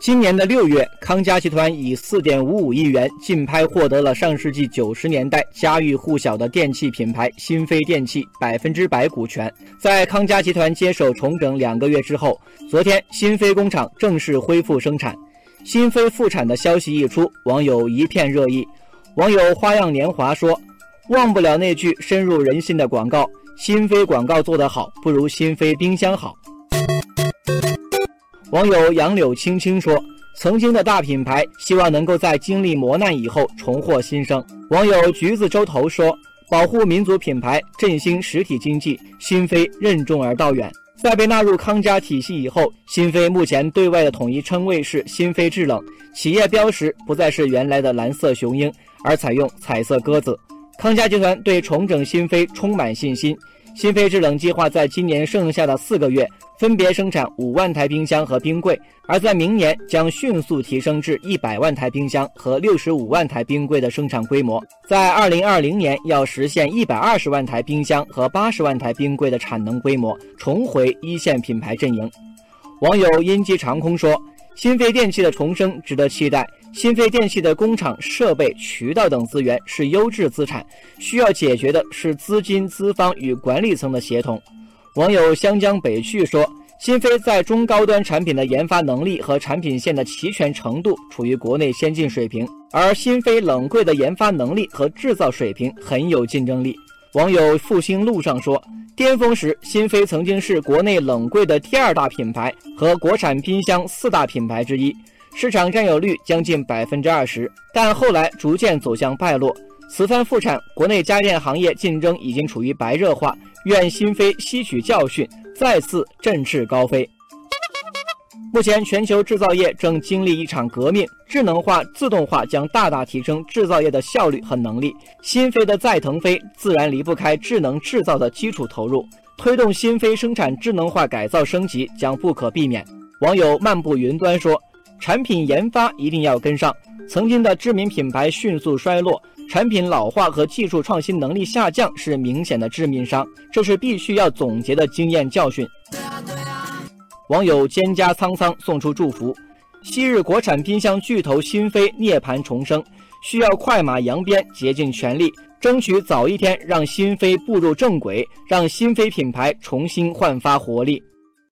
今年的六月，康佳集团以四点五五亿元竞拍获得了上世纪九十年代家喻户晓的电器品牌新飞电器百分之百股权。在康佳集团接手重整两个月之后，昨天新飞工厂正式恢复生产。新飞复产的消息一出，网友一片热议。网友花样年华说：“忘不了那句深入人心的广告，新飞广告做得好，不如新飞冰箱好。”网友杨柳青青说：“曾经的大品牌，希望能够在经历磨难以后重获新生。”网友橘子洲头说：“保护民族品牌，振兴实体经济，新飞任重而道远。”在被纳入康佳体系以后，新飞目前对外的统一称谓是新飞制冷，企业标识不再是原来的蓝色雄鹰，而采用彩色鸽子。康佳集团对重整新飞充满信心。新飞制冷计划在今年剩下的四个月，分别生产五万台冰箱和冰柜，而在明年将迅速提升至一百万台冰箱和六十五万台冰柜的生产规模，在二零二零年要实现一百二十万台冰箱和八十万台冰柜的产能规模，重回一线品牌阵营。网友阴机长空说。新飞电器的重生值得期待。新飞电器的工厂设备、渠道等资源是优质资产，需要解决的是资金、资方与管理层的协同。网友湘江北去说，新飞在中高端产品的研发能力和产品线的齐全程度处于国内先进水平，而新飞冷柜的研发能力和制造水平很有竞争力。网友复兴路上说。巅峰时，新飞曾经是国内冷柜的第二大品牌和国产冰箱四大品牌之一，市场占有率将近百分之二十。但后来逐渐走向败落。此番复产，国内家电行业竞争已经处于白热化，愿新飞吸取教训，再次振翅高飞。目前，全球制造业正经历一场革命，智能化、自动化将大大提升制造业的效率和能力。新飞的再腾飞，自然离不开智能制造的基础投入，推动新飞生产智能化改造升级将不可避免。网友漫步云端说：“产品研发一定要跟上，曾经的知名品牌迅速衰落，产品老化和技术创新能力下降是明显的致命伤，这是必须要总结的经验教训。”网友蒹葭苍苍送出祝福：昔日国产冰箱巨头新飞涅槃重生，需要快马扬鞭，竭尽全力，争取早一天让新飞步入正轨，让新飞品牌重新焕发活力。